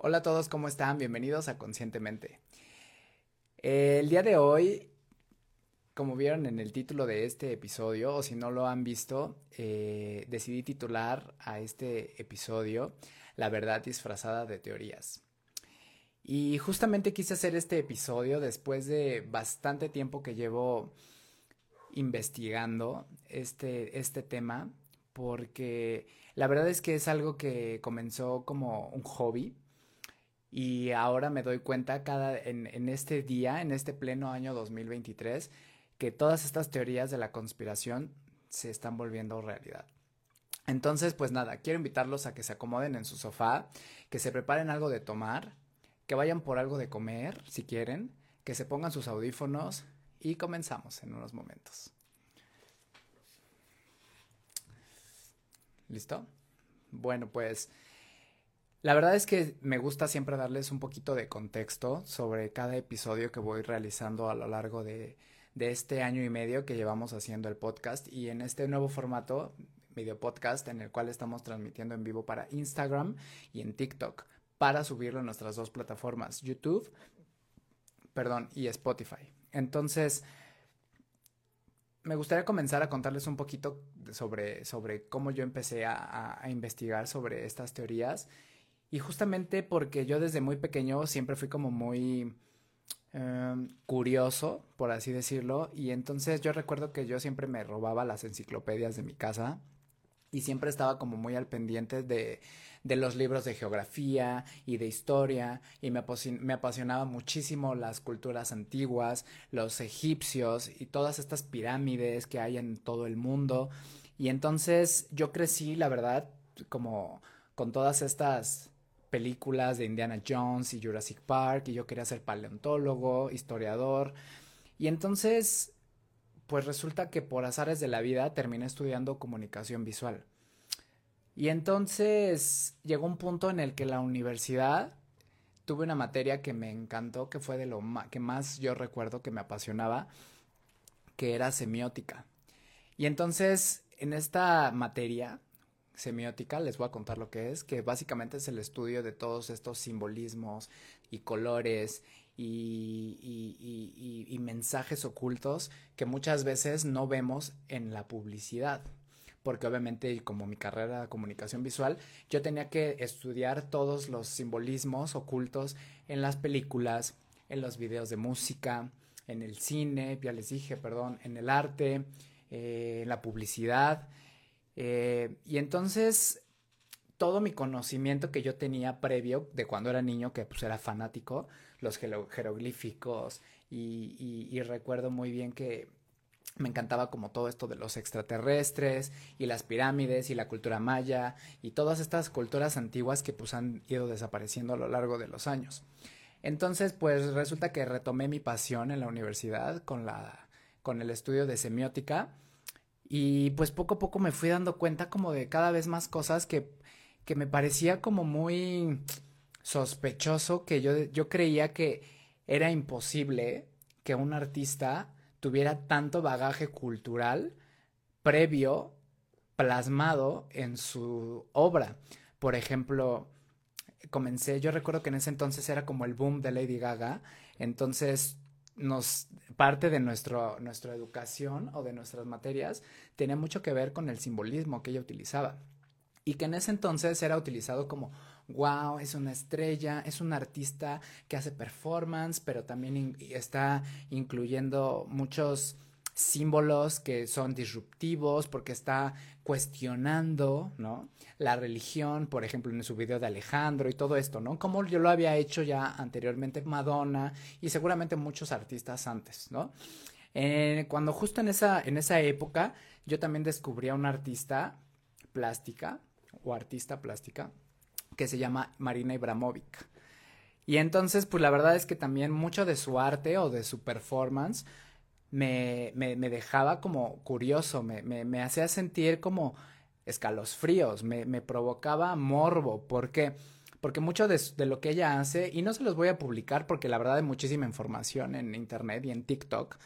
Hola a todos, ¿cómo están? Bienvenidos a Conscientemente. El día de hoy, como vieron en el título de este episodio, o si no lo han visto, eh, decidí titular a este episodio La verdad disfrazada de teorías. Y justamente quise hacer este episodio después de bastante tiempo que llevo investigando este, este tema, porque la verdad es que es algo que comenzó como un hobby y ahora me doy cuenta cada, en, en este día, en este pleno año 2023, que todas estas teorías de la conspiración se están volviendo realidad. Entonces, pues nada, quiero invitarlos a que se acomoden en su sofá, que se preparen algo de tomar, que vayan por algo de comer, si quieren, que se pongan sus audífonos y comenzamos en unos momentos. ¿Listo? Bueno, pues la verdad es que me gusta siempre darles un poquito de contexto sobre cada episodio que voy realizando a lo largo de, este año y medio que llevamos haciendo el podcast y en este nuevo formato, video podcast, en el cual estamos transmitiendo en vivo para Instagram y en TikTok para subirlo en nuestras dos plataformas, YouTube, perdón, y Spotify. Entonces, me gustaría comenzar a contarles un poquito sobre, sobre cómo yo empecé a investigar sobre estas teorías y justamente porque yo desde muy pequeño siempre fui como muy em, curioso, por así decirlo, y entonces yo recuerdo que yo siempre me robaba las enciclopedias de mi casa y siempre estaba como muy al pendiente de, de los libros de geografía y de historia y me, me apasionaba muchísimo las culturas antiguas, los egipcios y todas estas pirámides que hay en todo el mundo. Y entonces yo crecí, la verdad, como con todas estas películas de Indiana Jones y Jurassic Park y yo quería ser paleontólogo, historiador. Y entonces, pues resulta que por azares de la vida terminé estudiando comunicación visual. Y entonces llegó un punto en el que la universidad tuve una materia que me encantó, que fue de lo que más yo recuerdo que me apasionaba, que era semiótica. Y entonces, en esta materia, semiótica, les voy a contar lo que es, que básicamente es el estudio de todos estos simbolismos y colores y, mensajes ocultos que muchas veces no vemos en la publicidad. Porque obviamente, como mi carrera de comunicación visual, yo tenía que estudiar todos los simbolismos ocultos en las películas, en los videos de música, en el cine, ya les dije, perdón, en el arte, eh, en la publicidad. Eh, y entonces todo mi conocimiento que yo tenía previo de cuando era niño, que pues era fanático, los jeroglíficos, y, y, recuerdo muy bien que me encantaba como todo esto de los extraterrestres y las pirámides y la cultura maya y todas estas culturas antiguas que pues han ido desapareciendo a lo largo de los años. Entonces pues resulta que retomé mi pasión en la universidad con la con el estudio de semiótica y pues poco a poco me fui dando cuenta como de cada vez más cosas que, que me parecía como muy sospechoso, que yo, yo creía que era imposible que un artista tuviera tanto bagaje cultural previo plasmado en su obra. Por ejemplo, comencé, yo recuerdo que en ese entonces era como el boom de Lady Gaga, entonces parte de nuestro, nuestra educación o de nuestras materias tenía mucho que ver con el simbolismo que ella utilizaba. Y que en ese entonces era utilizado como wow, es una estrella, es un artista que hace performance, pero también está incluyendo muchos símbolos que son disruptivos porque está cuestionando, ¿no? La religión, por ejemplo, en su video de Alejandro y todo esto, ¿no? Como yo lo había hecho ya anteriormente Madonna y seguramente muchos artistas antes, ¿no? Eh, cuando justo en esa, en esa época yo también descubrí a una artista plástica o artista plástica que se llama Marina Ibramovic. Y entonces, pues la verdad es que también mucho de su arte o de su performance me, me, me dejaba como curioso, me, me, hacía sentir como escalofríos, me, provocaba morbo, porque porque mucho de, de, lo que ella hace, y no se los voy a publicar porque la verdad hay muchísima información en internet y en TikTok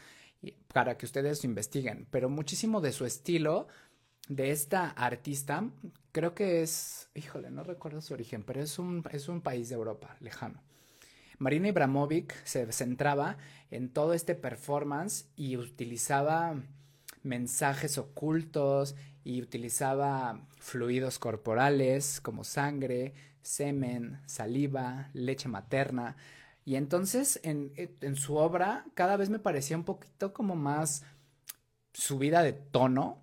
para que ustedes investiguen, pero muchísimo de su estilo de esta artista, creo que es, híjole, no recuerdo su origen, pero es un, es un país de Europa lejano. Marina Ibramovic se centraba en todo este performance y utilizaba mensajes ocultos y utilizaba fluidos corporales como sangre, semen, saliva, leche materna. Y entonces en, en su obra cada vez me parecía un poquito como más subida de tono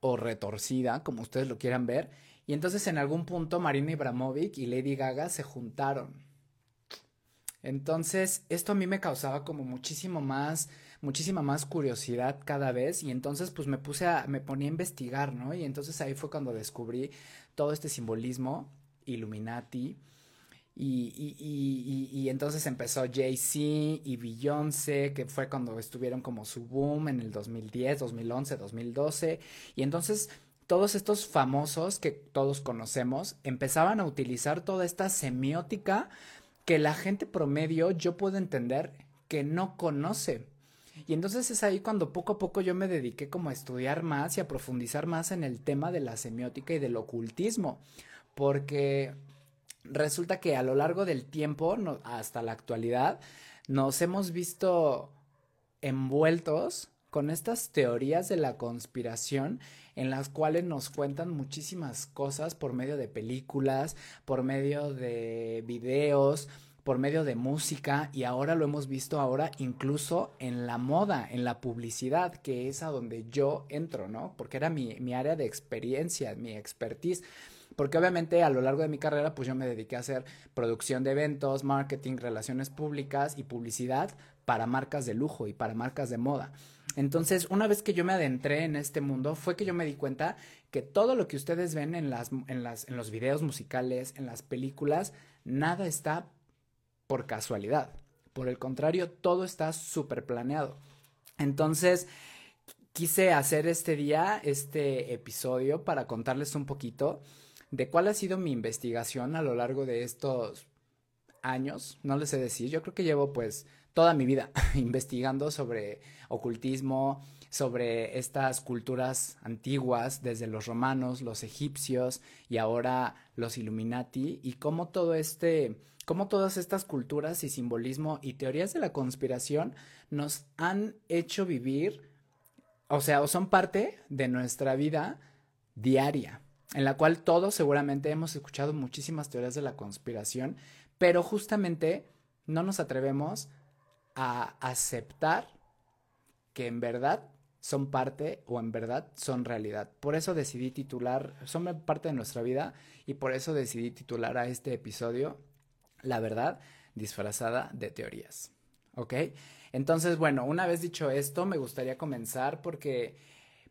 o retorcida, como ustedes lo quieran ver. Y entonces en algún punto Marina Ibramovic y Lady Gaga se juntaron. Entonces esto a mí me causaba como muchísimo más, muchísima más curiosidad cada vez y entonces pues me puse a, me ponía a investigar, ¿no? Y entonces ahí fue cuando descubrí todo este simbolismo, Illuminati, y, y, y, y, entonces empezó Jay-Z y Beyoncé, que fue cuando estuvieron como su boom en el 2010, 2011, 2012. Y entonces todos estos famosos que todos conocemos empezaban a utilizar toda esta semiótica que la gente promedio yo puedo entender que no conoce. Y entonces es ahí cuando poco a poco yo me dediqué como a estudiar más y a profundizar más en el tema de la semiótica y del ocultismo. Porque resulta que a lo largo del tiempo, hasta la actualidad, nos hemos visto envueltos con estas teorías de la conspiración en las cuales nos cuentan muchísimas cosas por medio de películas, por medio de videos, por medio de música y ahora lo hemos visto ahora incluso en la moda, en la publicidad, que es a donde yo entro, ¿no? Porque era mi, mi área de experiencia, mi expertise. Porque obviamente a lo largo de mi carrera, pues yo me dediqué a hacer producción de eventos, marketing, relaciones públicas y publicidad para marcas de lujo y para marcas de moda. Entonces, una vez que yo me adentré en este mundo, fue que yo me di cuenta que todo lo que ustedes ven en, las, en, las, en los videos musicales, en las películas, nada está por casualidad. Por el contrario, todo está súper planeado. Entonces, quise hacer este día, este episodio, para contarles un poquito de cuál ha sido mi investigación a lo largo de estos años, no les sé decir, yo creo que llevo pues toda mi vida investigando sobre ocultismo, sobre estas culturas antiguas, desde los romanos, los egipcios y ahora los Illuminati, y cómo todo este, cómo todas estas culturas y simbolismo y teorías de la conspiración nos han hecho vivir, o sea, o son parte de nuestra vida diaria en la cual todos seguramente hemos escuchado muchísimas teorías de la conspiración, pero justamente no nos atrevemos a aceptar que en verdad son parte o en verdad son realidad. Por eso decidí titular, son parte de nuestra vida y por eso decidí titular a este episodio La verdad disfrazada de teorías. ¿Ok? Entonces, bueno, una vez dicho esto, me gustaría comenzar porque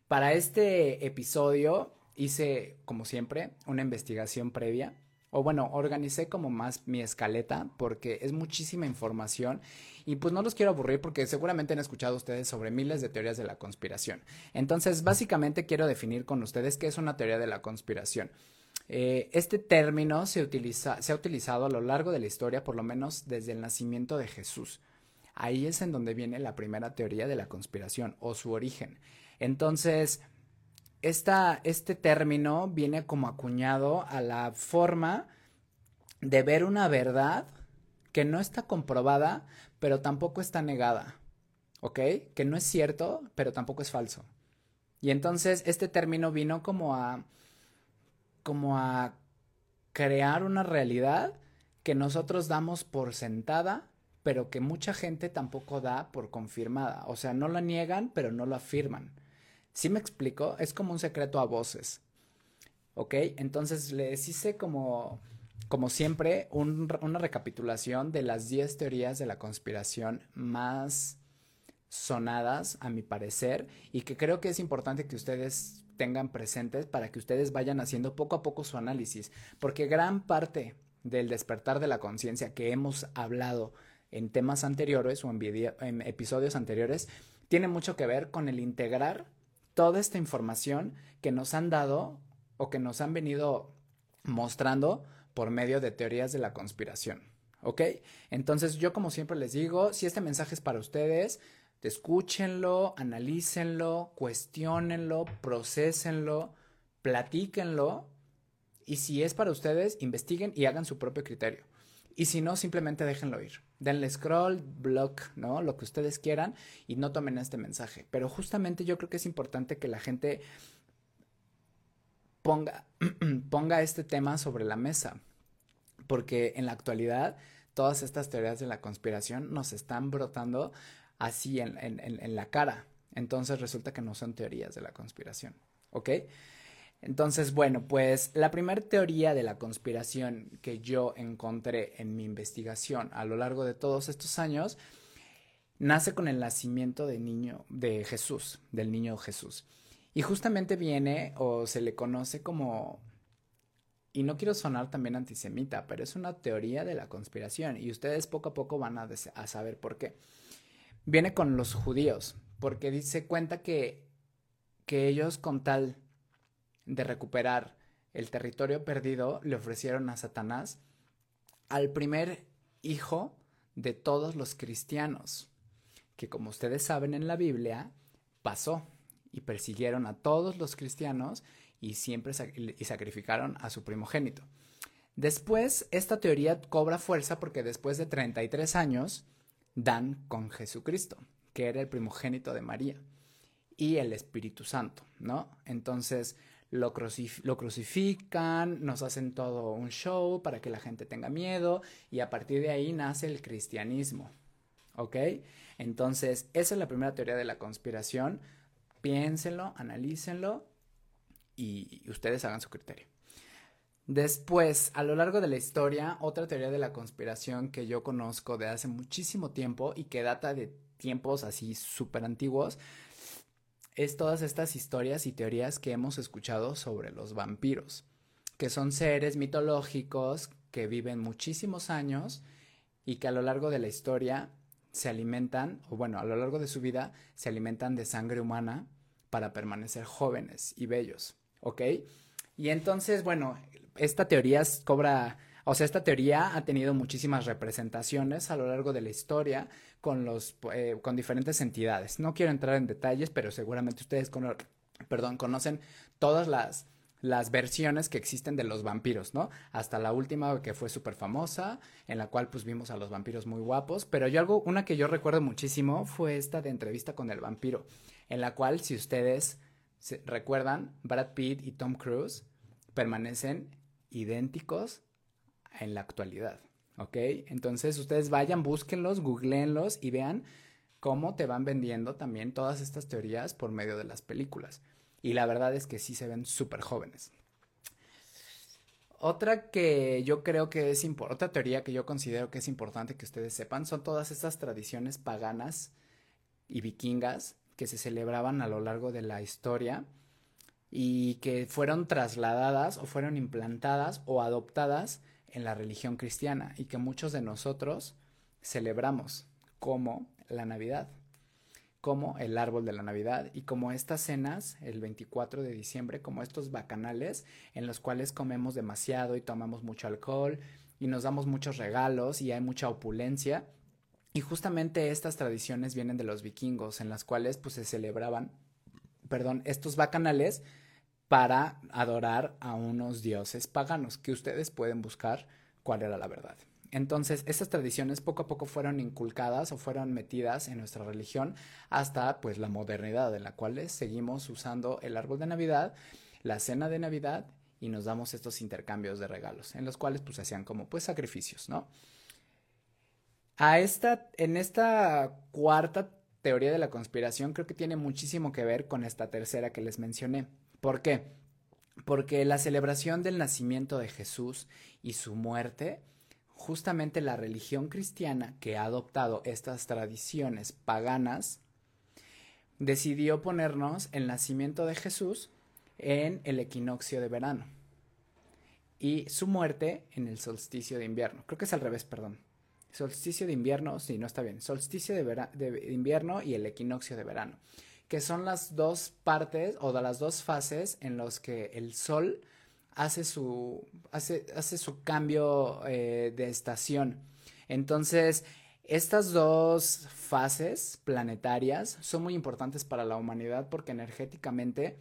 para este episodio hice, como siempre, una investigación previa. O bueno, organicé como más mi escaleta porque es muchísima información y pues no los quiero aburrir porque seguramente han escuchado ustedes sobre miles de teorías de la conspiración. Entonces, básicamente quiero definir con ustedes qué es una teoría de la conspiración. Eh, este término se, utiliza, se ha utilizado a lo largo de la historia, por lo menos desde el nacimiento de Jesús. Ahí es en donde viene la primera teoría de la conspiración o su origen. Entonces, este término viene como acuñado a la forma de ver una verdad que no está comprobada, pero tampoco está negada. ¿Ok? Que no es cierto, pero tampoco es falso. Y entonces este término vino como a como a crear una realidad que nosotros damos por sentada, pero que mucha gente tampoco da por confirmada. O sea, no la niegan, pero no lo afirman. ¿Sí me explico? Es como un secreto a voces. ¿Ok? Entonces les hice como, como siempre una recapitulación de las 10 teorías de la conspiración más sonadas, a mi parecer, y que creo que es importante que ustedes tengan presentes para que ustedes vayan haciendo poco a poco su análisis, porque gran parte del despertar de la conciencia que hemos hablado en temas anteriores o en, en episodios anteriores tiene mucho que ver con el integrar toda esta información que nos han dado o que nos han venido mostrando por medio de teorías de la conspiración. ¿Ok? Entonces yo como siempre les digo, si este mensaje es para ustedes, escúchenlo, analícenlo, cuestionenlo, procesenlo, platíquenlo y si es para ustedes, investiguen y hagan su propio criterio. Y si no, simplemente déjenlo ir. Denle scroll, block, ¿no? Lo que ustedes quieran y no tomen este mensaje. Pero justamente yo creo que es importante que la gente ponga, ponga este tema sobre la mesa. Porque en la actualidad todas estas teorías de la conspiración nos están brotando así en, en la cara. Entonces resulta que no son teorías de la conspiración. ¿Ok? Entonces, bueno, pues la primera teoría de la conspiración que yo encontré en mi investigación a lo largo de todos estos años nace con el nacimiento de niño de Jesús, del niño Jesús. Y justamente viene o se le conoce como y no quiero sonar también antisemita, pero es una teoría de la conspiración y ustedes poco a poco van a, a saber por qué. Viene con los judíos, porque dice cuenta que que ellos con tal de recuperar el territorio perdido, le ofrecieron a Satanás al primer hijo de todos los cristianos, que como ustedes saben en la Biblia, pasó y persiguieron a todos los cristianos y siempre y sacrificaron a su primogénito. Después, esta teoría cobra fuerza porque después de 33 años dan con Jesucristo, que era el primogénito de María, y el Espíritu Santo, ¿no? Entonces, lo, crucifican, nos hacen todo un show para que la gente tenga miedo y a partir de ahí nace el cristianismo. ¿Ok? Entonces, esa es la primera teoría de la conspiración. Piénsenlo, analícenlo y ustedes hagan su criterio. Después, a lo largo de la historia, otra teoría de la conspiración que yo conozco de hace muchísimo tiempo y que data de tiempos así súper antiguos es todas estas historias y teorías que hemos escuchado sobre los vampiros, que son seres mitológicos que viven muchísimos años y que a lo largo de la historia se alimentan, o bueno, a lo largo de su vida se alimentan de sangre humana para permanecer jóvenes y bellos, ¿ok? Y entonces, bueno, esta teoría cobra o sea, esta teoría ha tenido muchísimas representaciones a lo largo de la historia con, los, eh, con diferentes entidades. No quiero entrar en detalles, pero seguramente ustedes perdón, conocen todas las, las versiones que existen de los vampiros, ¿no? Hasta la última que fue súper famosa, en la cual pues vimos a los vampiros muy guapos, pero yo algo, una que yo recuerdo muchísimo fue esta de entrevista con el vampiro, en la cual si ustedes recuerdan, Brad Pitt y Tom Cruise permanecen idénticos en la actualidad. ¿Ok? Entonces ustedes vayan, búsquenlos, googleenlos y vean cómo te van vendiendo también todas estas teorías por medio de las películas. Y la verdad es que sí se ven súper jóvenes. Otra que yo creo que es otra teoría que yo considero que es importante que ustedes sepan son todas estas tradiciones paganas y vikingas que se celebraban a lo largo de la historia y que fueron trasladadas o fueron implantadas o adoptadas en la religión cristiana y que muchos de nosotros celebramos como la Navidad, como el árbol de la Navidad y como estas cenas el 24 de diciembre, como estos bacanales en los cuales comemos demasiado y tomamos mucho alcohol y nos damos muchos regalos y hay mucha opulencia. Y justamente estas tradiciones vienen de los vikingos en las cuales pues se celebraban, perdón, estos bacanales para adorar a unos dioses paganos que ustedes pueden buscar cuál era la verdad. Entonces, estas tradiciones poco a poco fueron inculcadas o fueron metidas en nuestra religión hasta pues la modernidad en la cual seguimos usando el árbol de Navidad, la cena de Navidad y nos damos estos intercambios de regalos en los cuales pues hacían como pues sacrificios, ¿no? A esta en esta cuarta teoría de la conspiración creo que tiene muchísimo que ver con esta tercera que les mencioné. ¿Por qué? Porque la celebración del nacimiento de Jesús y su muerte, justamente la religión cristiana que ha adoptado estas tradiciones paganas, decidió ponernos el nacimiento de Jesús en el equinoccio de verano y su muerte en el solsticio de invierno. Creo que es al revés, perdón. Solsticio de invierno, sí, no está bien. Solsticio de, de invierno y el equinoccio de verano que son las dos partes o de las dos fases en los que el Sol hace su, hace, hace su cambio eh, de estación. Entonces, estas dos fases planetarias son muy importantes para la humanidad porque energéticamente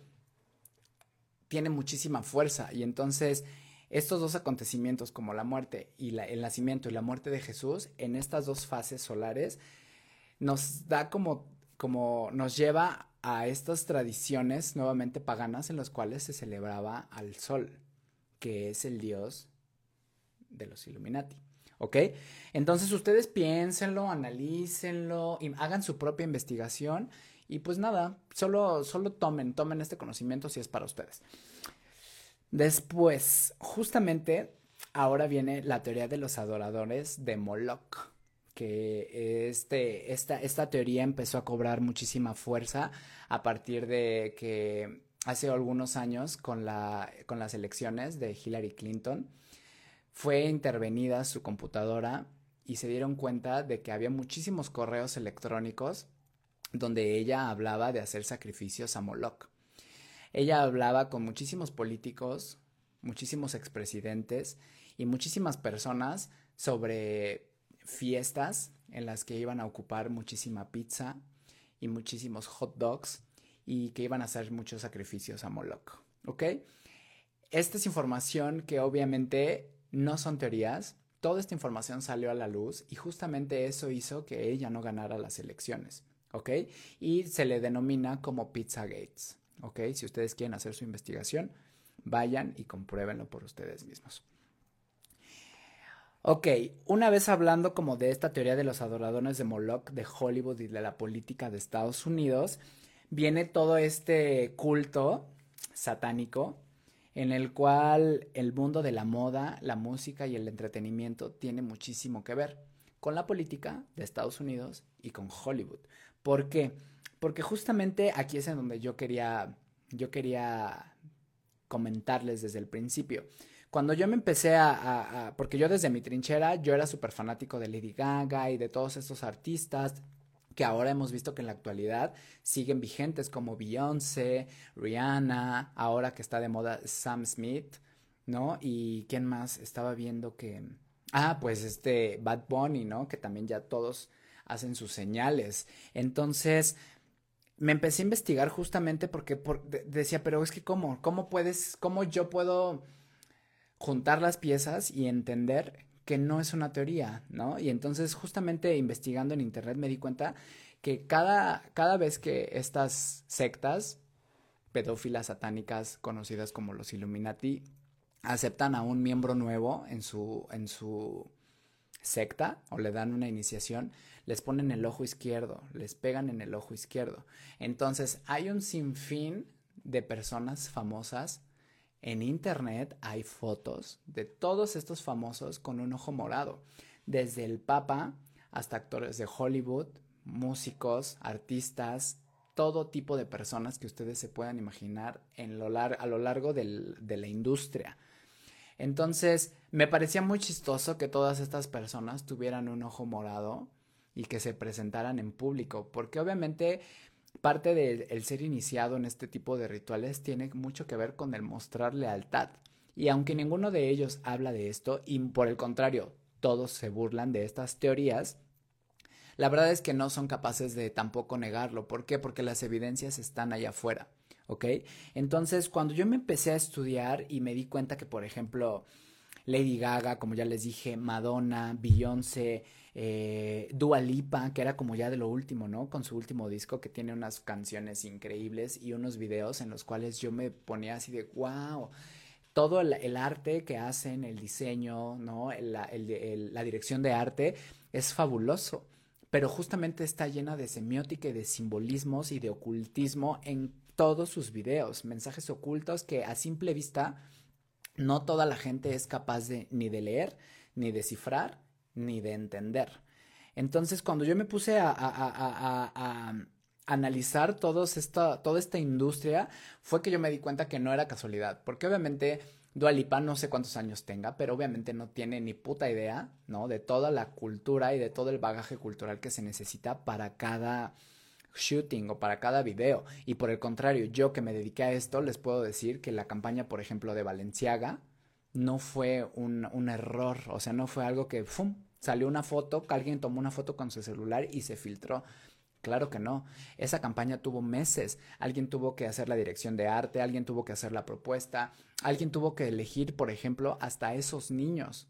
tiene muchísima fuerza y entonces estos dos acontecimientos como la muerte y el nacimiento y la muerte de Jesús en estas dos fases solares nos da como, como nos lleva a estas tradiciones nuevamente paganas en las cuales se celebraba al sol, que es el dios de los Illuminati. ¿Ok? Entonces ustedes piénsenlo, analícenlo, y hagan su propia investigación y pues nada, solo, solo tomen, tomen este conocimiento si es para ustedes. Después, justamente ahora viene la teoría de los adoradores de Moloch que este, esta, esta teoría empezó a cobrar muchísima fuerza a partir de que hace algunos años con, la, con las elecciones de Hillary Clinton fue intervenida su computadora y se dieron cuenta de que había muchísimos correos electrónicos donde ella hablaba de hacer sacrificios a Moloch. Ella hablaba con muchísimos políticos, muchísimos expresidentes y muchísimas personas sobre fiestas en las que iban a ocupar muchísima pizza y muchísimos hot dogs y que iban a hacer muchos sacrificios a Moloch. ¿Ok? Esta es información que obviamente no son teorías. Toda esta información salió a la luz y justamente eso hizo que ella no ganara las elecciones. ¿Ok? Y se le denomina como Pizza Gates. ¿Ok? Si ustedes quieren hacer su investigación, vayan y compruébenlo por ustedes mismos. Ok, una vez hablando como de esta teoría de los adoradores de Moloch de Hollywood y de la política de Estados Unidos, viene todo este culto satánico en el cual el mundo de la moda, la música y el entretenimiento tiene muchísimo que ver con la política de Estados Unidos y con Hollywood. ¿Por qué? Porque justamente aquí es en donde yo quería, yo quería comentarles desde el principio. Cuando yo me empecé a, porque yo desde mi trinchera, yo era súper fanático de Lady Gaga y de todos estos artistas que ahora hemos visto que en la actualidad siguen vigentes como Beyoncé, Rihanna, ahora que está de moda Sam Smith, ¿no? Y quién más estaba viendo que... Ah, pues este Bad Bunny, ¿no? Que también ya todos hacen sus señales. Entonces, me empecé a investigar justamente porque decía, pero es que cómo, cómo puedes, cómo yo puedo juntar las piezas y entender que no es una teoría, ¿no? Y entonces justamente investigando en internet me di cuenta que cada, cada vez que estas sectas pedófilas satánicas conocidas como los Illuminati aceptan a un miembro nuevo en su, en su secta o le dan una iniciación, les ponen el ojo izquierdo, les pegan en el ojo izquierdo. Entonces hay un sinfín de personas famosas en internet hay fotos de todos estos famosos con un ojo morado, desde el Papa hasta actores de Hollywood, músicos, artistas, todo tipo de personas que ustedes se puedan imaginar a lo largo de la industria. Entonces, me parecía muy chistoso que todas estas personas tuvieran un ojo morado y que se presentaran en público, porque obviamente Parte del ser iniciado en este tipo de rituales tiene mucho que ver con el mostrar lealtad. Y aunque ninguno de ellos habla de esto, y por el contrario, todos se burlan de estas teorías, la verdad es que no son capaces de tampoco negarlo. ¿Por qué? Porque las evidencias están allá afuera. ¿Ok? Entonces, cuando yo me empecé a estudiar y me di cuenta que, por ejemplo, Lady Gaga, como ya les dije, Madonna, Beyoncé, eh, Dua Lipa, que era como ya de lo último, ¿no? Con su último disco que tiene unas canciones increíbles y unos videos en los cuales yo me ponía así de wow. Todo el, arte que hacen, el diseño, ¿no? la dirección de arte es fabuloso pero justamente está llena de semiótica y de simbolismos y de ocultismo en todos sus videos, mensajes ocultos que a simple vista no toda la gente es capaz de ni de leer, ni de cifrar, ni de entender. Entonces, cuando yo me puse a, analizar toda esta industria, fue que yo me di cuenta que no era casualidad, porque obviamente Dualipa no sé cuántos años tenga, pero obviamente no tiene ni puta idea, ¿no? De toda la cultura y de todo el bagaje cultural que se necesita para cada shooting o para cada video. Y por el contrario, yo que me dediqué a esto, les puedo decir que la campaña, por ejemplo, de Valenciaga no fue un, un error, o sea, no fue algo que ¡fum! salió una foto, alguien tomó una foto con su celular y se filtró. Claro que no. Esa campaña tuvo meses. Alguien tuvo que hacer la dirección de arte, alguien tuvo que hacer la propuesta, alguien tuvo que elegir, por ejemplo, hasta esos niños.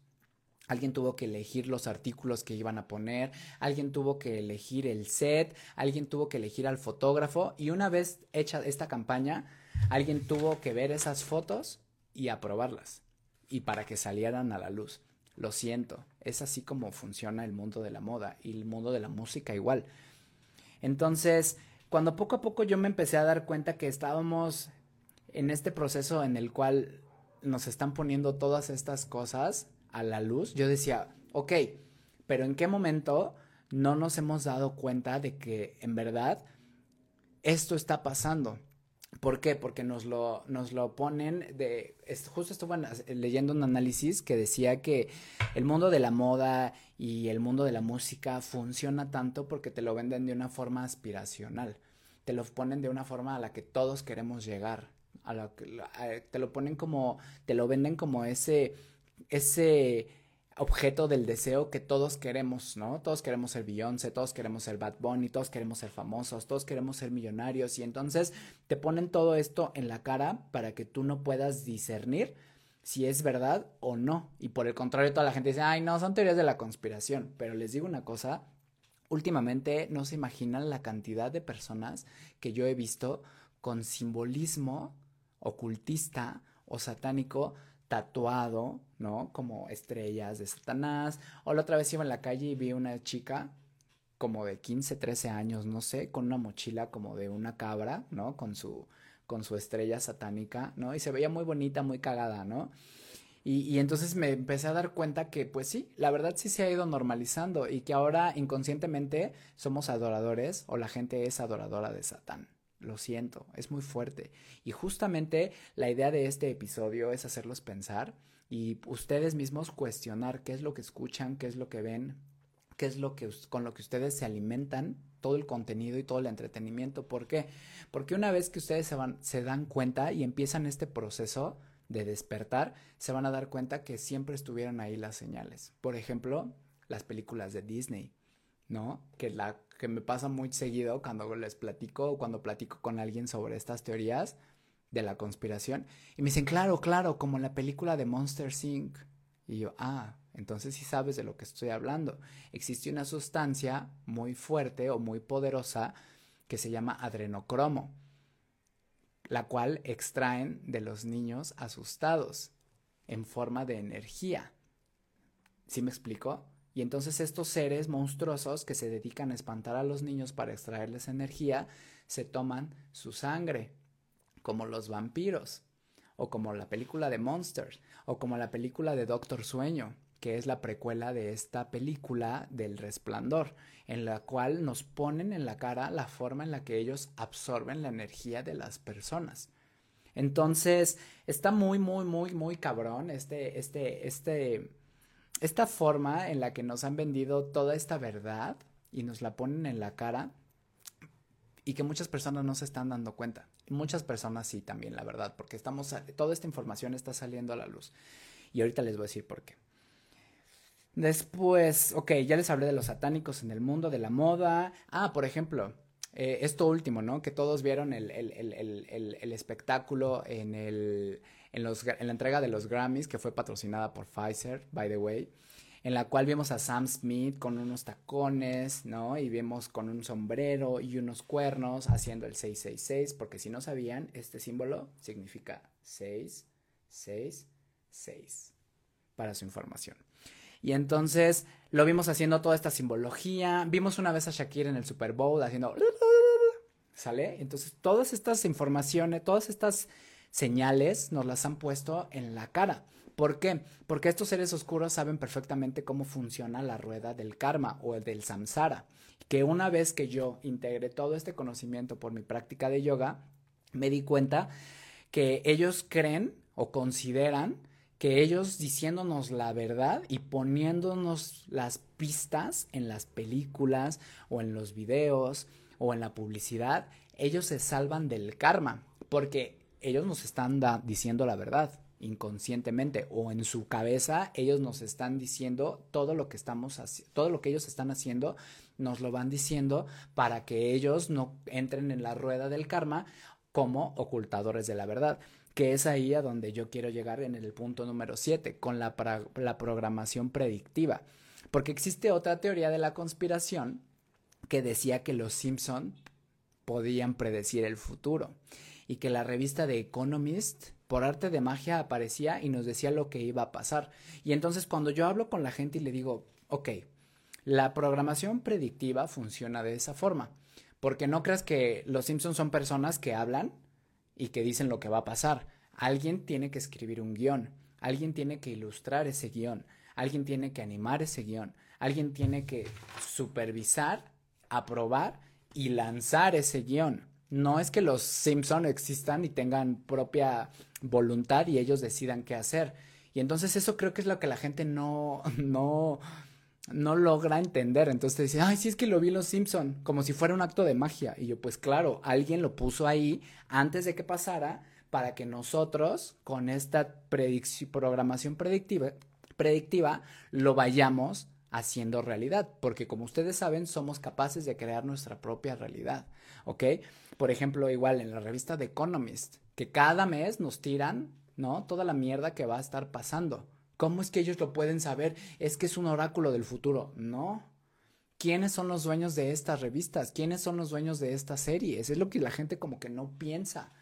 Alguien tuvo que elegir los artículos que iban a poner, alguien tuvo que elegir el set, alguien tuvo que elegir al fotógrafo y una vez hecha esta campaña, alguien tuvo que ver esas fotos y aprobarlas y para que salieran a la luz. Lo siento, es así como funciona el mundo de la moda y el mundo de la música igual. Entonces, cuando poco a poco yo me empecé a dar cuenta que estábamos en este proceso en el cual nos están poniendo todas estas cosas a la luz, yo decía, ok, pero ¿en qué momento no nos hemos dado cuenta de que en verdad esto está pasando? ¿Por qué? Porque nos lo, nos lo ponen de... justo estuve leyendo un análisis que decía que el mundo de la moda y el mundo de la música funciona tanto porque te lo venden de una forma aspiracional. Te lo ponen de una forma a la que todos queremos llegar. A la, te lo ponen como... Te lo venden como ese... Ese objeto del deseo que todos queremos, ¿no? Todos queremos ser Beyoncé, todos queremos ser Bad Bunny, todos queremos ser famosos, todos queremos ser millonarios y entonces te ponen todo esto en la cara para que tú no puedas discernir si es verdad o no. Y por el contrario, toda la gente dice, ay, no, son teorías de la conspiración. Pero les digo una cosa, últimamente no se imaginan la cantidad de personas que yo he visto con simbolismo ocultista o satánico tatuado, ¿no? Como estrellas de Satanás. O la otra vez iba en la calle y vi una chica como de 15, 13 años, no sé, con una mochila como de una cabra, ¿no? Con su, con su estrella satánica, ¿no? Y se veía muy bonita, muy cagada, ¿no? Y, y, entonces me empecé a dar cuenta que, pues sí, la verdad sí se ha ido normalizando y que ahora inconscientemente somos adoradores o la gente es adoradora de Satán. Lo siento, es muy fuerte. Y justamente la idea de este episodio es hacerlos pensar y ustedes mismos cuestionar qué es lo que escuchan, qué es lo que ven, qué es lo que con lo que ustedes se alimentan, todo el contenido y todo el entretenimiento. ¿Por qué? Porque una vez que ustedes se se dan cuenta y empiezan este proceso de despertar, se van a dar cuenta que siempre estuvieron ahí las señales. Por ejemplo, las películas de Disney, ¿no? Que la que me pasa muy seguido cuando les platico o cuando platico con alguien sobre estas teorías de la conspiración y me dicen, claro, claro, como la película de Monster Inc. Y yo, ah, entonces sí sabes de lo que estoy hablando. Existe una sustancia muy fuerte o muy poderosa que se llama adrenocromo, la cual extraen de los niños asustados en forma de energía. ¿Sí me explico? Y entonces estos seres monstruosos que se dedican a espantar a los niños para extraerles energía, se toman su sangre, como los vampiros, o como la película de Monsters, o como la película de Doctor Sueño, que es la precuela de esta película del resplandor, en la cual nos ponen en la cara la forma en la que ellos absorben la energía de las personas. Entonces, está muy, muy, muy, muy cabrón este, este, este, esta forma en la que nos han vendido toda esta verdad y nos la ponen en la cara y que muchas personas no se están dando cuenta. Muchas personas sí también, la verdad, porque estamos toda esta información está saliendo a la luz. Y ahorita les voy a decir por qué. Después, ok, ya les hablé de los satánicos en el mundo de la moda. Ah, por ejemplo, eh, esto último, ¿no? Que todos vieron el, el, el, el espectáculo en el en, la entrega de los Grammys, que fue patrocinada por Pfizer, by the way, en la cual vimos a Sam Smith con unos tacones, ¿no? Y vemos con un sombrero y unos cuernos haciendo el 666, porque si no sabían, este símbolo significa 666, para su información. Y entonces lo vimos haciendo toda esta simbología. Vimos una vez a Shakira en el Super Bowl haciendo. ¿Sale? Entonces, todas estas informaciones, todas estas señales nos las han puesto en la cara. ¿Por qué? Porque estos seres oscuros saben perfectamente cómo funciona la rueda del karma o del samsara. Que una vez que yo integré todo este conocimiento por mi práctica de yoga, me di cuenta que ellos creen o consideran que ellos diciéndonos la verdad y poniéndonos las pistas en las películas o en los videos o en la publicidad, ellos se salvan del karma. Porque ellos nos están diciendo la verdad. inconscientemente o en su cabeza ellos nos están diciendo todo lo que estamos todo lo que ellos están haciendo nos lo van diciendo para que ellos no entren en la rueda del karma como ocultadores de la verdad, que es ahí a donde yo quiero llegar en el punto número 7, con la, la programación predictiva. Porque existe otra teoría de la conspiración que decía que los Simpson podían predecir el futuro y que la revista de Economist por arte de magia aparecía y nos decía lo que iba a pasar. Y entonces cuando yo hablo con la gente y le digo, ok, la programación predictiva funciona de esa forma, porque no creas que los Simpsons son personas que hablan y que dicen lo que va a pasar. Alguien tiene que escribir un guion, alguien tiene que ilustrar ese guion, alguien tiene que animar ese guion, alguien tiene que supervisar, aprobar y lanzar ese guion. No es que los Simpson existan y tengan propia voluntad y ellos decidan qué hacer. Y entonces eso creo que es lo que la gente no, no, no logra entender. Entonces dice, ay, sí es que lo vi los Simpson, como si fuera un acto de magia. Y yo, pues claro, alguien lo puso ahí antes de que pasara para que nosotros, con esta programación predictiva, predictiva, lo vayamos haciendo realidad. Porque como ustedes saben, somos capaces de crear nuestra propia realidad. ¿Ok? Por ejemplo, igual en la revista The Economist, que cada mes nos tiran, ¿no? Toda la mierda que va a estar pasando. ¿Cómo es que ellos lo pueden saber? Es que es un oráculo del futuro. No. ¿Quiénes son los dueños de estas revistas? ¿Quiénes son los dueños de estas series? Es lo que la gente como que no piensa.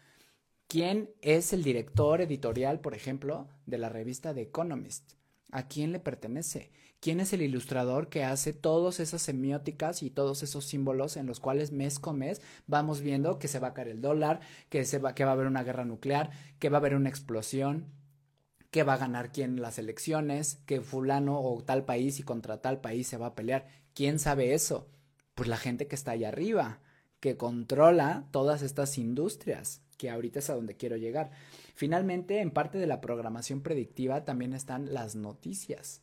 ¿Quién es el director editorial, por ejemplo, de la revista The Economist? ¿A quién le pertenece? ¿Quién es el ilustrador que hace todas esas semióticas y todos esos símbolos en los cuales mes con mes vamos viendo que se va a caer el dólar, que, se va, que va a haber una guerra nuclear, que va a haber una explosión, que va a ganar quién las elecciones, que fulano o tal país y contra tal país se va a pelear? ¿Quién sabe eso? Pues la gente que está allá arriba, que controla todas estas industrias, que ahorita es a donde quiero llegar. Finalmente, en parte de la programación predictiva también están las noticias.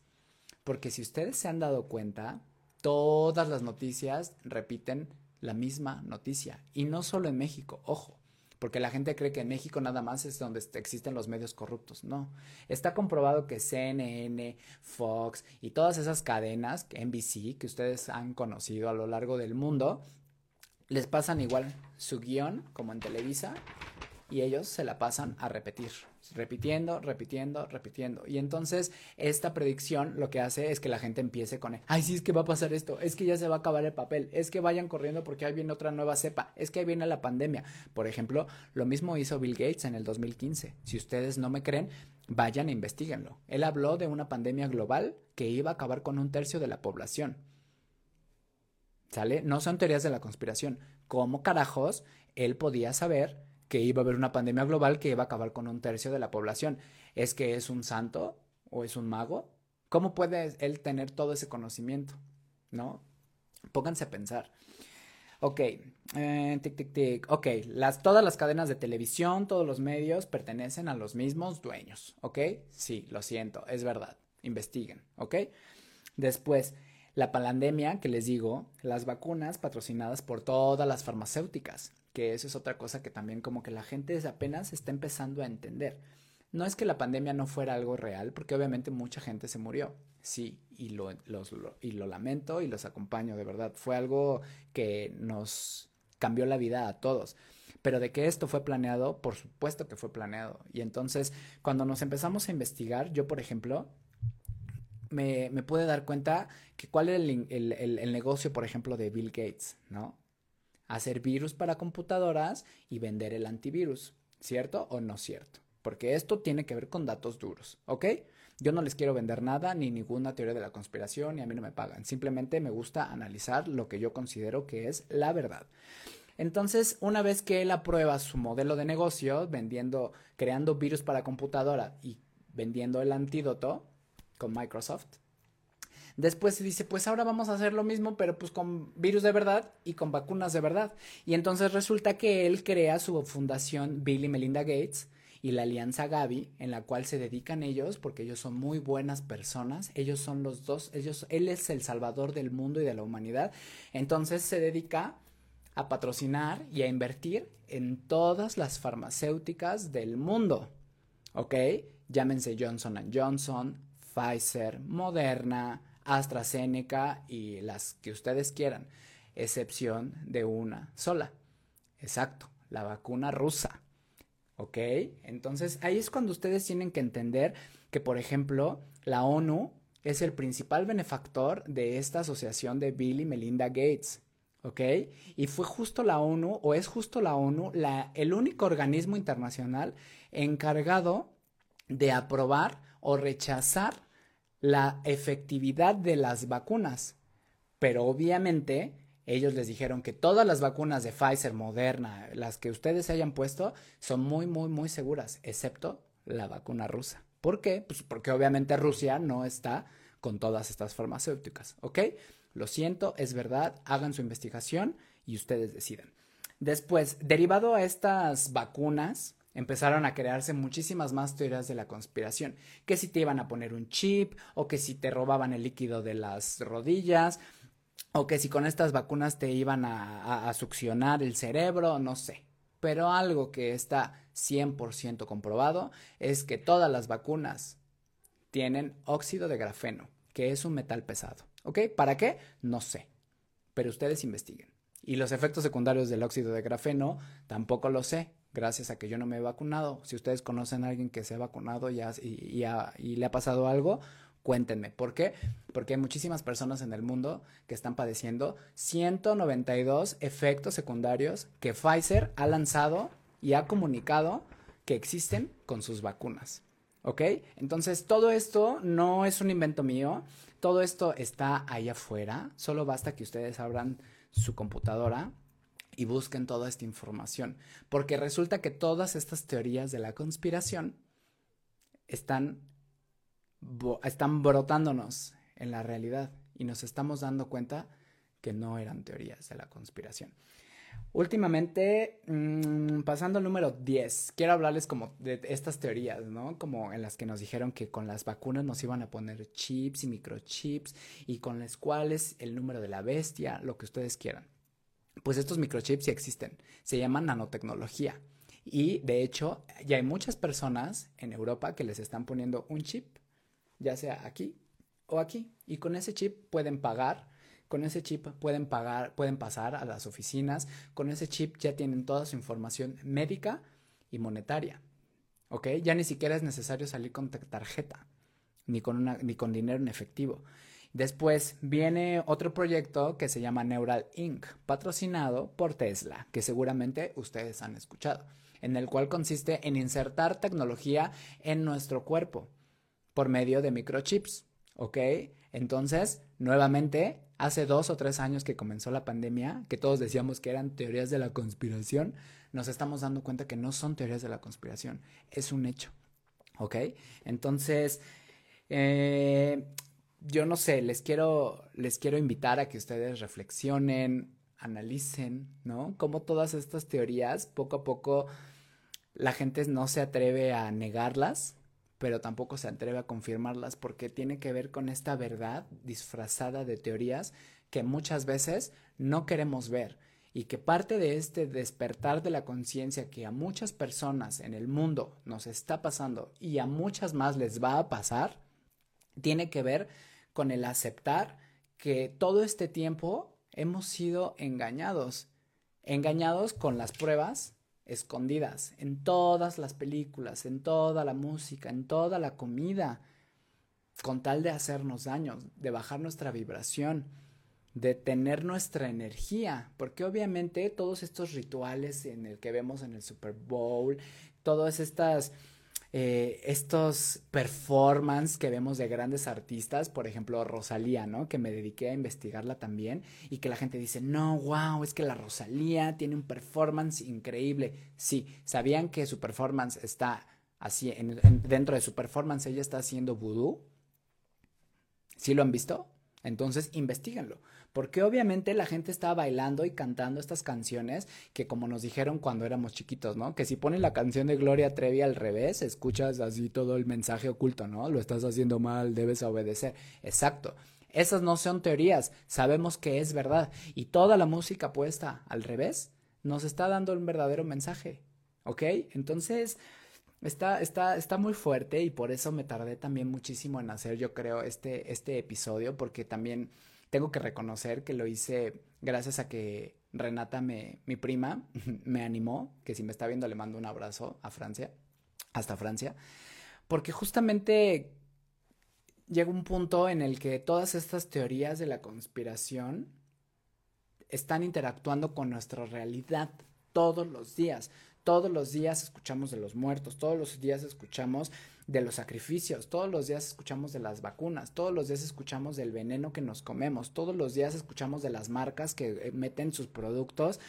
Porque si ustedes se han dado cuenta, todas las noticias repiten la misma noticia. Y no solo en México, ojo. Porque la gente cree que en México nada más es donde existen los medios corruptos. No. Está comprobado que CNN, Fox y todas esas cadenas, NBC, que ustedes han conocido a lo largo del mundo, les pasan igual su guion como en Televisa y ellos se la pasan a repetir, repitiendo, repitiendo, repitiendo. Y entonces esta predicción lo que hace es que la gente empiece con, ay, sí, es que va a pasar esto, es que ya se va a acabar el papel, es que vayan corriendo porque ahí viene otra nueva cepa, es que ahí viene la pandemia. Por ejemplo, lo mismo hizo Bill Gates en el 2015. Si ustedes no me creen, vayan e investiguenlo. Él habló de una pandemia global que iba a acabar con un tercio de la población. ¿Sale? No son teorías de la conspiración. ¿Cómo carajos él podía saber que iba a haber una pandemia global que iba a acabar con un tercio de la población. ¿Es que es un santo o es un mago? ¿Cómo puede él tener todo ese conocimiento? ¿No? Pónganse a pensar. Ok, eh, tic, tic, tic. Ok, las, todas las cadenas de televisión, todos los medios pertenecen a los mismos dueños. Ok, sí, lo siento, es verdad. Investiguen. Ok. Después, la pandemia, que les digo, las vacunas patrocinadas por todas las farmacéuticas que eso es otra cosa que también como que la gente apenas está empezando a entender. No es que la pandemia no fuera algo real, porque obviamente mucha gente se murió, sí, y lo, y lo lamento y los acompaño, de verdad. Fue algo que nos cambió la vida a todos. Pero de que esto fue planeado, por supuesto que fue planeado. Y entonces, cuando nos empezamos a investigar, yo, por ejemplo, me, me pude dar cuenta que cuál era el, el, el negocio, por ejemplo, de Bill Gates, ¿no? Hacer virus para computadoras y vender el antivirus, ¿cierto o no cierto? Porque esto tiene que ver con datos duros, ¿ok? Yo no les quiero vender nada ni ninguna teoría de la conspiración y a mí no me pagan. Simplemente me gusta analizar lo que yo considero que es la verdad. Entonces, una vez que él aprueba su modelo de negocio, vendiendo, creando virus para computadora y vendiendo el antídoto con Microsoft, Después se dice, pues ahora vamos a hacer lo mismo, pero pues con virus de verdad y con vacunas de verdad. Y entonces resulta que él crea su fundación Bill y Melinda Gates y la Alianza Gavi, en la cual se dedican ellos, porque ellos son muy buenas personas, ellos son los dos, ellos, él es el salvador del mundo y de la humanidad, entonces se dedica a patrocinar y a invertir en todas las farmacéuticas del mundo, ¿ok? Llámense Johnson Johnson, Pfizer, Moderna, AstraZeneca y las que ustedes quieran, excepción de una sola. Exacto, la vacuna rusa. ¿Ok? Entonces ahí es cuando ustedes tienen que entender que, por ejemplo, la ONU es el principal benefactor de esta asociación de Bill y Melinda Gates. ¿Ok? Y fue justo la ONU, o es justo la ONU, la, el único organismo internacional encargado de aprobar o rechazar la efectividad de las vacunas. Pero obviamente ellos les dijeron que todas las vacunas de Pfizer, Moderna, las que ustedes se hayan puesto, son muy, muy, muy seguras, excepto la vacuna rusa. ¿Por qué? Pues porque obviamente Rusia no está con todas estas farmacéuticas, ¿ok? Lo siento, es verdad, hagan su investigación y ustedes deciden. Después, derivado a estas vacunas, empezaron a crearse muchísimas más teorías de la conspiración, que si te iban a poner un chip o que si te robaban el líquido de las rodillas o que si con estas vacunas te iban a, succionar el cerebro, no sé. Pero algo que está 100% comprobado es que todas las vacunas tienen óxido de grafeno, que es un metal pesado. ¿Ok? ¿Para qué? No sé. Pero ustedes investiguen. Y los efectos secundarios del óxido de grafeno tampoco lo sé, gracias a que yo no me he vacunado. Si ustedes conocen a alguien que se ha vacunado y, le ha pasado algo, Cuéntenme, ¿por qué? Porque hay muchísimas personas en el mundo que están padeciendo 192 efectos secundarios que Pfizer ha lanzado y ha comunicado que existen con sus vacunas. ¿Ok? Entonces, todo esto no es un invento mío, todo esto está ahí afuera, solo basta que ustedes abran su computadora y busquen toda esta información, porque resulta que todas estas teorías de la conspiración están están brotándonos en la realidad y nos estamos dando cuenta que no eran teorías de la conspiración. Últimamente, mm, pasando al número 10, quiero hablarles como de estas teorías, ¿no? Como en las que nos dijeron que con las vacunas nos iban a poner chips y microchips y con las cuales el número de la bestia, lo que ustedes quieran. Pues estos microchips sí existen, se llaman nanotecnología. Y de hecho, ya hay muchas personas en Europa que les están poniendo un chip ya sea aquí o aquí. Y con ese chip pueden pagar, con ese chip pueden pagar, pueden pasar a las oficinas, con ese chip ya tienen toda su información médica y monetaria. ¿Ok? Ya ni siquiera es necesario salir con tarjeta, ni con, una, ni con dinero en efectivo. Después viene otro proyecto que se llama Neural Inc., patrocinado por Tesla, que seguramente ustedes han escuchado, en el cual consiste en insertar tecnología en nuestro cuerpo por medio de microchips, ¿ok? Entonces, nuevamente, hace dos o tres años que comenzó la pandemia, que todos decíamos que eran teorías de la conspiración, nos estamos dando cuenta que no son teorías de la conspiración, es un hecho, ¿ok? Entonces, eh, yo no sé, les quiero, les quiero invitar a que ustedes reflexionen, analicen, ¿no? Cómo todas estas teorías, poco a poco, la gente no se atreve a negarlas, pero tampoco se atreve a confirmarlas porque tiene que ver con esta verdad disfrazada de teorías que muchas veces no queremos ver y que parte de este despertar de la conciencia que a muchas personas en el mundo nos está pasando y a muchas más les va a pasar, tiene que ver con el aceptar que todo este tiempo hemos sido engañados, engañados con las pruebas escondidas en todas las películas, en toda la música, en toda la comida, con tal de hacernos daño, de bajar nuestra vibración, de tener nuestra energía, porque obviamente todos estos rituales en el que vemos en el Super Bowl, todas estas eh, estos performance que vemos de grandes artistas, por ejemplo Rosalía, ¿no? Que me dediqué a investigarla también y que la gente dice, no, wow, es que la Rosalía tiene un performance increíble. Sí, ¿sabían que su performance está así, dentro de su performance ella está haciendo vudú? ¿Sí lo han visto? Entonces, investiguenlo porque obviamente la gente estaba bailando y cantando estas canciones que como nos dijeron cuando éramos chiquitos, ¿no? Que si ponen la canción de Gloria Trevi al revés, escuchas así todo el mensaje oculto, ¿no? Lo estás haciendo mal, debes obedecer. Exacto. Esas no son teorías, sabemos que es verdad. Y toda la música puesta al revés nos está dando un verdadero mensaje. ¿Ok? Entonces, Está, está, está muy fuerte y por eso me tardé también muchísimo en hacer, yo creo, este, este episodio, porque también tengo que reconocer que lo hice gracias a que Renata, me, mi prima, me animó, que si me está viendo le mando un abrazo a Francia, hasta Francia, porque justamente llega un punto en el que todas estas teorías de la conspiración están interactuando con nuestra realidad todos los días. Todos los días escuchamos de los muertos, todos los días escuchamos de los sacrificios, todos los días escuchamos de las vacunas, todos los días escuchamos del veneno que nos comemos, todos los días escuchamos de las marcas que eh, meten sus productos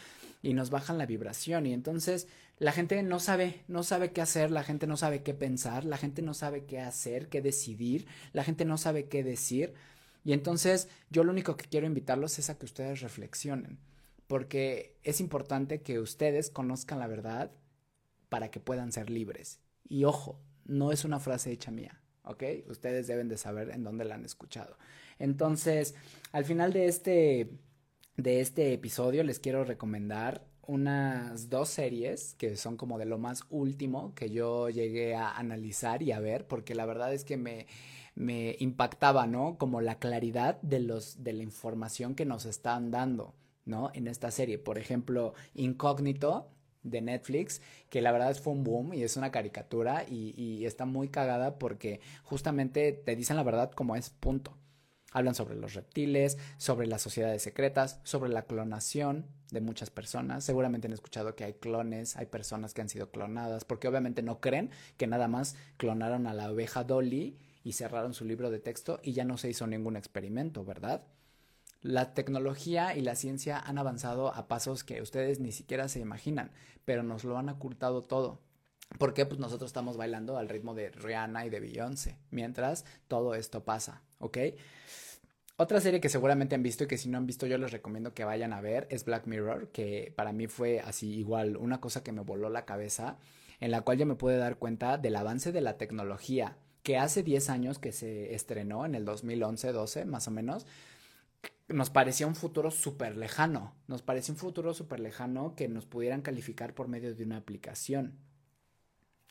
y nos bajan la vibración. Y entonces la gente no sabe, no sabe qué hacer, la gente no sabe qué pensar, la gente no sabe qué hacer, qué decidir, la gente no sabe qué decir. Y entonces yo lo único que quiero invitarlos es a que ustedes reflexionen porque es importante que ustedes conozcan la verdad para que puedan ser libres. Y ojo, no es una frase hecha mía, ¿ok? Ustedes deben de saber en dónde la han escuchado. Entonces, al final de este, de este episodio les quiero recomendar unas dos series que son como de lo más último que yo llegué a analizar y a ver, porque la verdad es que me, me impactaba, ¿no? Como la claridad de, los, de la información que nos están dando. ¿no? En esta serie. Por ejemplo, Incógnito de Netflix, que la verdad fue un boom y es una caricatura y, está muy cagada porque justamente te dicen la verdad como es, punto. Hablan sobre los reptiles, sobre las sociedades secretas, sobre la clonación de muchas personas. Seguramente han escuchado que hay clones, hay personas que han sido clonadas, porque obviamente no creen que nada más clonaron a la oveja Dolly y cerraron su libro de texto y ya no se hizo ningún experimento, ¿verdad? La tecnología y la ciencia han avanzado a pasos que ustedes ni siquiera se imaginan, pero nos lo han ocultado todo. Porque pues nosotros estamos bailando al ritmo de Rihanna y de Beyoncé, mientras todo esto pasa, ¿ok? Otra serie que seguramente han visto y que si no han visto yo les recomiendo que vayan a ver es Black Mirror, que para mí fue así igual una cosa que me voló la cabeza, en la cual yo me pude dar cuenta del avance de la tecnología, que hace 10 años que se estrenó, en el 2011-12 más o menos, nos parecía un futuro súper lejano, nos parecía un futuro súper lejano que nos pudieran calificar por medio de una aplicación.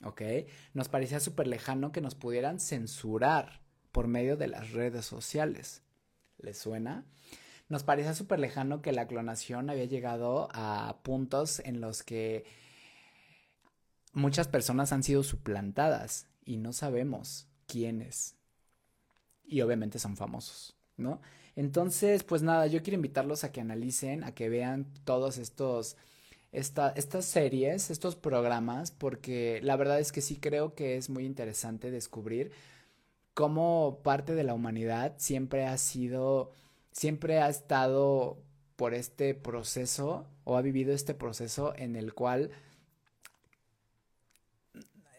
¿Ok? Nos parecía súper lejano que nos pudieran censurar por medio de las redes sociales. ¿Les suena? Nos parecía súper lejano que la clonación había llegado a puntos en los que muchas personas han sido suplantadas y no sabemos quiénes. Y obviamente son famosos, ¿no? Entonces, pues nada, yo quiero invitarlos a que analicen, a que vean todos estos, estas series, estos programas, porque la verdad es que sí creo que es muy interesante descubrir cómo parte de la humanidad siempre ha sido, siempre ha estado por este proceso o ha vivido este proceso en el cual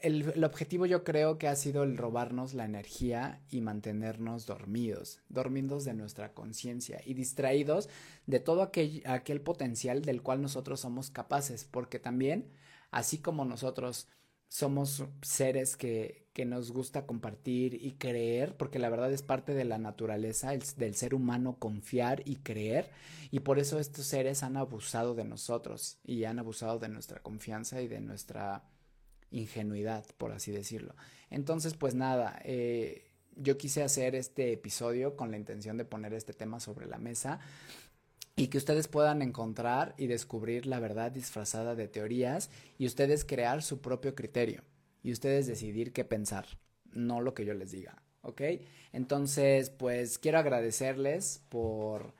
el, objetivo yo creo que ha sido el robarnos la energía y mantenernos dormidos, dormidos de nuestra conciencia y distraídos de todo aquel, aquel potencial del cual nosotros somos capaces, porque también, así como nosotros somos seres que, que nos gusta compartir y creer, porque la verdad es parte de la naturaleza del ser humano confiar y creer, y por eso estos seres han abusado de nosotros y han abusado de nuestra confianza y de nuestra ingenuidad, por así decirlo. Entonces, pues nada, eh, yo quise hacer este episodio con la intención de poner este tema sobre la mesa y que ustedes puedan encontrar y descubrir la verdad disfrazada de teorías y ustedes crear su propio criterio y ustedes decidir qué pensar, no lo que yo les diga, ¿ok? Entonces, pues quiero agradecerles por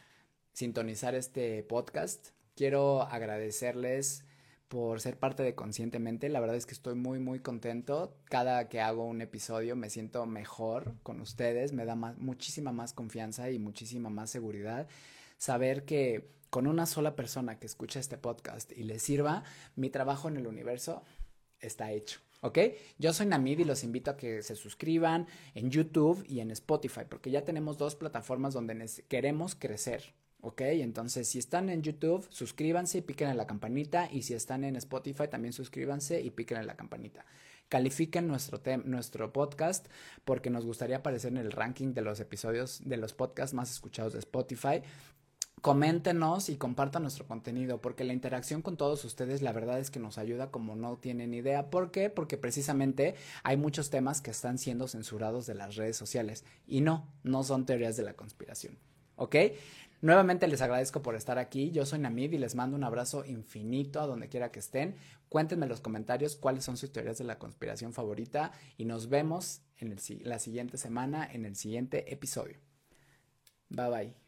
sintonizar este podcast, quiero agradecerles por ser parte de Conscientemente. La verdad es que estoy muy, muy contento. Cada que hago un episodio me siento mejor con ustedes, me da muchísima más confianza y muchísima más seguridad. Saber que con una sola persona que escucha este podcast y le sirva, mi trabajo en el universo está hecho. ¿Ok? Yo soy Namid y los invito a que se suscriban en YouTube y en Spotify, porque ya tenemos dos plataformas donde queremos crecer. ¿Ok? Entonces, si están en YouTube, suscríbanse y piquen en la campanita. Y si están en Spotify, también suscríbanse y piquen en la campanita. Califiquen nuestro, nuestro podcast porque nos gustaría aparecer en el ranking de los episodios de los podcasts más escuchados de Spotify. coméntenos y compartan nuestro contenido, porque la interacción con todos ustedes, la verdad es que nos ayuda como no tienen idea. ¿Por qué? Porque precisamente hay muchos temas que están siendo censurados de las redes sociales y no, no son teorías de la conspiración. ¿Ok? Nuevamente les agradezco por estar aquí. Yo soy Namid y les mando un abrazo infinito a donde quiera que estén. Cuéntenme en los comentarios cuáles son sus teorías de la conspiración favorita y nos vemos en la siguiente semana en el siguiente episodio. Bye bye.